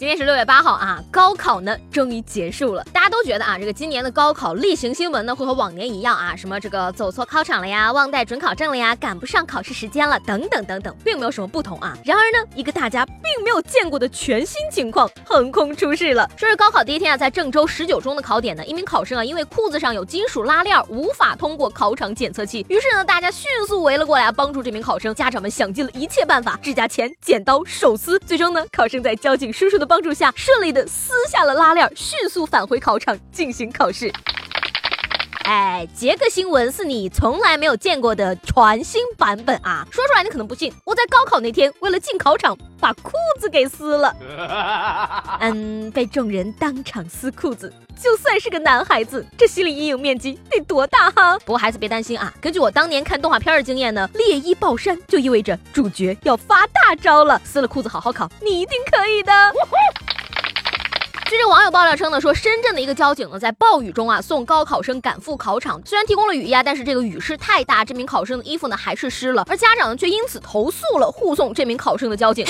今天是六月八号啊，高考呢终于结束了。大家都觉得啊，这个今年的高考例行新闻呢会和往年一样啊，什么这个走错考场了呀，忘带准考证了呀，赶不上考试时间了，等等等等，并没有什么不同啊。然而呢，一个大家并没有见过的全新情况横空出世了。说是高考第一天啊，在郑州十九中的考点呢，一名考生啊，因为裤子上有金属拉链，无法通过考场检测器。于是呢，大家迅速围了过来帮助这名考生。家长们想尽了一切办法，指甲钳、剪刀、手撕。最终呢，考生在交警叔叔的帮助下，顺利的撕下了拉链，迅速返回考场进行考试。哎，杰克新闻是你从来没有见过的全新版本啊！说出来你可能不信，我在高考那天为了进考场，把裤子给撕了。嗯，被众人当场撕裤子，就算是个男孩子，这心理阴影面积得多大哈？不过孩子别担心啊，根据我当年看动画片的经验呢，猎衣爆衫就意味着主角要发大招了。撕了裤子好好考，你一定可以的。网友爆料称呢，说深圳的一个交警呢，在暴雨中啊送高考生赶赴考场，虽然提供了雨衣啊，但是这个雨势太大，这名考生的衣服呢还是湿了，而家长呢却因此投诉了护送这名考生的交警。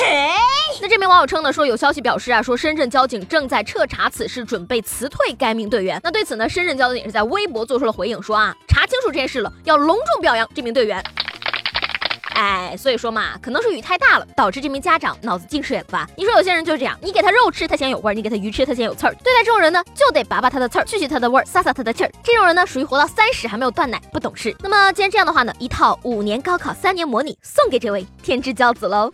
那这名网友称呢，说有消息表示啊，说深圳交警正在彻查此事，准备辞退该名队员。那对此呢，深圳交警也是在微博做出了回应，说啊，查清楚这件事了，要隆重表扬这名队员。哎，所以说嘛，可能是雨太大了，导致这名家长脑子进水了吧？你说有些人就是这样，你给他肉吃，他嫌有味儿；你给他鱼吃，他嫌有刺儿。对待这种人呢，就得拔拔他的刺儿，去去他的味儿，撒撒他的气儿。这种人呢，属于活到三十还没有断奶，不懂事。那么既然这样的话呢，一套五年高考三年模拟送给这位天之骄子喽。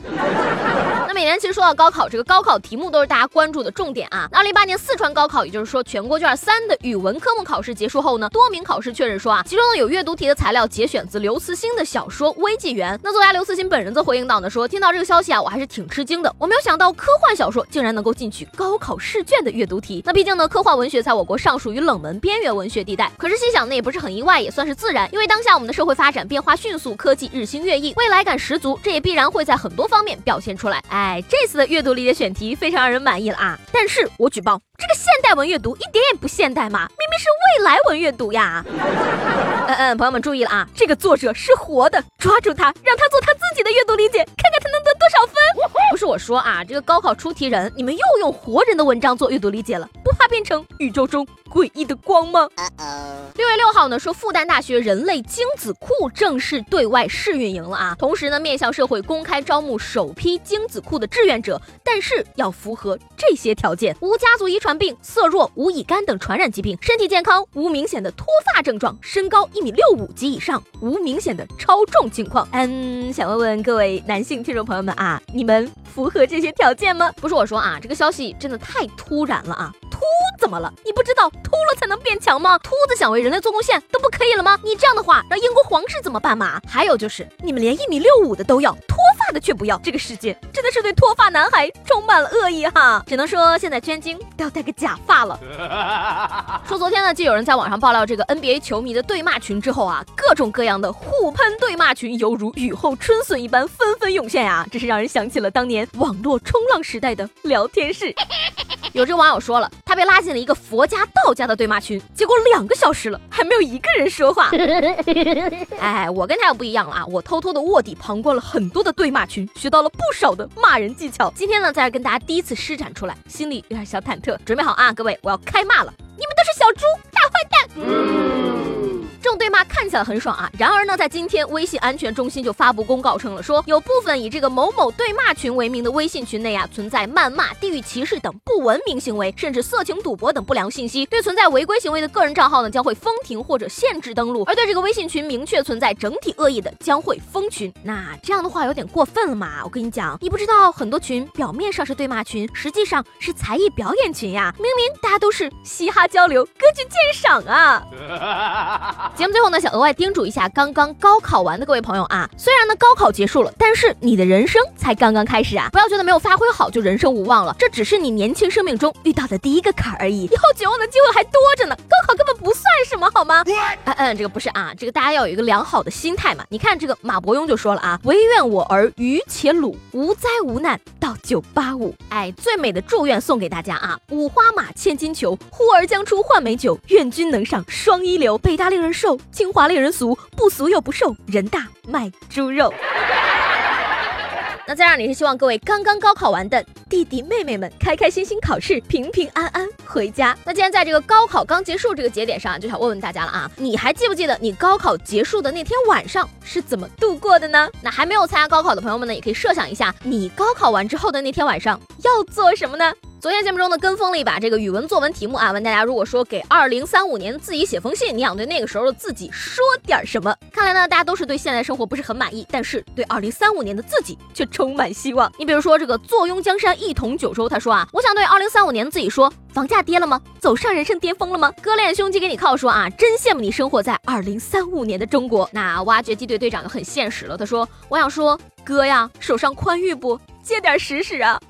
每年其实说到高考，这个高考题目都是大家关注的重点啊。二零一八年四川高考，也就是说全国卷三的语文科目考试结束后呢，多名考试确认说啊，其中呢有阅读题的材料节选自刘慈欣的小说《微纪元》。那作家刘慈欣本人则回应到呢，说听到这个消息啊，我还是挺吃惊的。我没有想到科幻小说竟然能够进取高考试卷的阅读题。那毕竟呢，科幻文学在我国尚属于冷门边缘文学地带。可是细想呢，也不是很意外，也算是自然。因为当下我们的社会发展变化迅速，科技日新月异，未来感十足，这也必然会在很多方面表现出来。哎，这次的阅读理解选题非常让人满意了啊！但是我举报这个现代文阅读一点也不现代嘛，明明是未来文阅读呀！嗯嗯，朋友们注意了啊，这个作者是活的，抓住他，让他做他自己的阅读理解，看看他能得多少分。不是我说啊，这个高考出题人，你们又用活人的文章做阅读理解了，不怕变成宇宙中诡异的光吗？六月六号呢，说复旦大学人类精子库正式对外试运营了啊，同时呢，面向社会公开招募首批精子库的志愿者，但是要符合这些条件：无家族遗传病、色弱、无乙肝等传染疾病，身体健康，无明显的脱发症状，身高一米六五及以上，无明显的超重情况。嗯，想问问各位男性听众朋友们啊，你们符合这些条件吗？不是我说啊，这个消息真的太突然了啊！秃怎么了？你不知道秃了才能变强吗？秃子想为人类做贡献都不可以了吗？你这样的话，让英国皇室怎么办嘛？还有就是，你们连一米六五的都要，秃发的却不要，这个世界真的是对脱发男孩充满了恶意哈！只能说现在捐精都要戴个假发了。说昨天呢，就有人在网上爆料这个 NBA 球迷的对骂群之后啊，各种各样的互喷对骂群犹如雨后春笋一般纷纷涌现呀，这是让人想起了当年网络冲浪时代的聊天室。有这网友说了，他被拉进了一个佛家、道家的对骂群，结果两个小时了还没有一个人说话。哎，我跟他又不一样了啊，我偷偷的卧底旁观了很多的对骂群，学到了不少的骂人技巧。今天呢，在这跟大家第一次施展出来，心里有点小忐忑。准备好啊，各位，我要开骂了！你们都是小猪，大坏蛋！这种对骂看起来很爽啊，然而呢，在今天微信安全中心就发布公告称了，说有部分以这个某某对骂群为名的微信群内啊，存在谩骂、地域歧视等不文明行为，甚至色情、赌博等不良信息。对存在违规行为的个人账号呢，将会封停或者限制登录；而对这个微信群明确存在整体恶意的，将会封群。那这样的话有点过分了嘛？我跟你讲，你不知道很多群表面上是对骂群，实际上是才艺表演群呀！明明大家都是嘻哈交流、歌剧鉴赏啊！节目最后呢，想额外叮嘱一下刚刚高考完的各位朋友啊，虽然呢高考结束了，但是你的人生才刚刚开始啊！不要觉得没有发挥好就人生无望了，这只是你年轻生命中遇到的第一个坎而已，以后绝望的机会还多着呢。高考根本不算什么，好吗？嗯嗯，这个不是啊，这个大家要有一个良好的心态嘛。你看这个马伯庸就说了啊，唯愿我儿愚且鲁，无灾无难到九八五。哎，最美的祝愿送给大家啊！五花马，千金裘，呼儿将出换美酒，愿君能上双一流。北大令人瘦，清华令人俗，不俗又不瘦，人大卖猪肉。那在这里是希望各位刚刚高考完的弟弟妹妹们开开心心考试，平平安安回家。那既然在这个高考刚结束这个节点上，就想问问大家了啊，你还记不记得你高考结束的那天晚上是怎么度过的呢？那还没有参加高考的朋友们呢，也可以设想一下，你高考完之后的那天晚上要做什么呢？昨天节目中呢，跟风了一把这个语文作文题目啊，问大家如果说给二零三五年自己写封信，你想对那个时候的自己说点什么？看来呢，大家都是对现在生活不是很满意，但是对二零三五年的自己却充满希望。你比如说这个坐拥江山一统九州，他说啊，我想对二零三五年的自己说，房价跌了吗？走上人生巅峰了吗？割练胸肌给你靠，说啊，真羡慕你生活在二零三五年的中国。那挖掘机队队长就很现实了，他说，我想说哥呀，手上宽裕不？借点使使啊！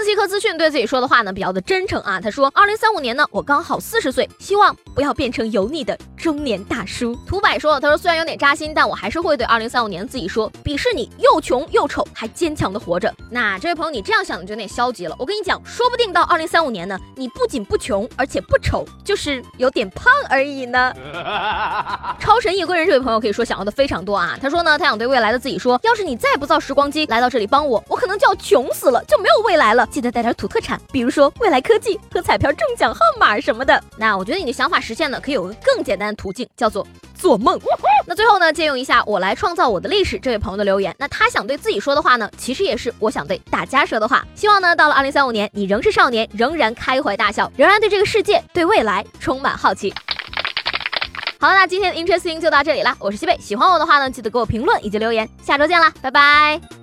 自习课资讯对自己说的话呢，比较的真诚啊。他说，二零三五年呢，我刚好四十岁，希望不要变成油腻的中年大叔。涂柏说了，他说虽然有点扎心，但我还是会对二零三五年自己说，鄙视你又穷又丑还坚强的活着。那这位朋友，你这样想的就有点消极了。我跟你讲，说不定到二零三五年呢，你不仅不穷，而且不丑，就是有点胖而已呢。超神夜归人这位朋友可以说想要的非常多啊。他说呢，他想对未来的自己说，要是你再不造时光机来到这里帮。我我可能就要穷死了，就没有未来了。记得带点土特产，比如说未来科技和彩票中奖号码什么的。那我觉得你的想法实现呢，可以有个更简单的途径，叫做做梦。那最后呢，借用一下我来创造我的历史这位朋友的留言，那他想对自己说的话呢，其实也是我想对大家说的话。希望呢，到了二零三五年，你仍是少年，仍然开怀大笑，仍然对这个世界、对未来充满好奇。好了，那今天的 Interesting 就到这里了。我是西贝，喜欢我的话呢，记得给我评论以及留言。下周见啦，拜拜。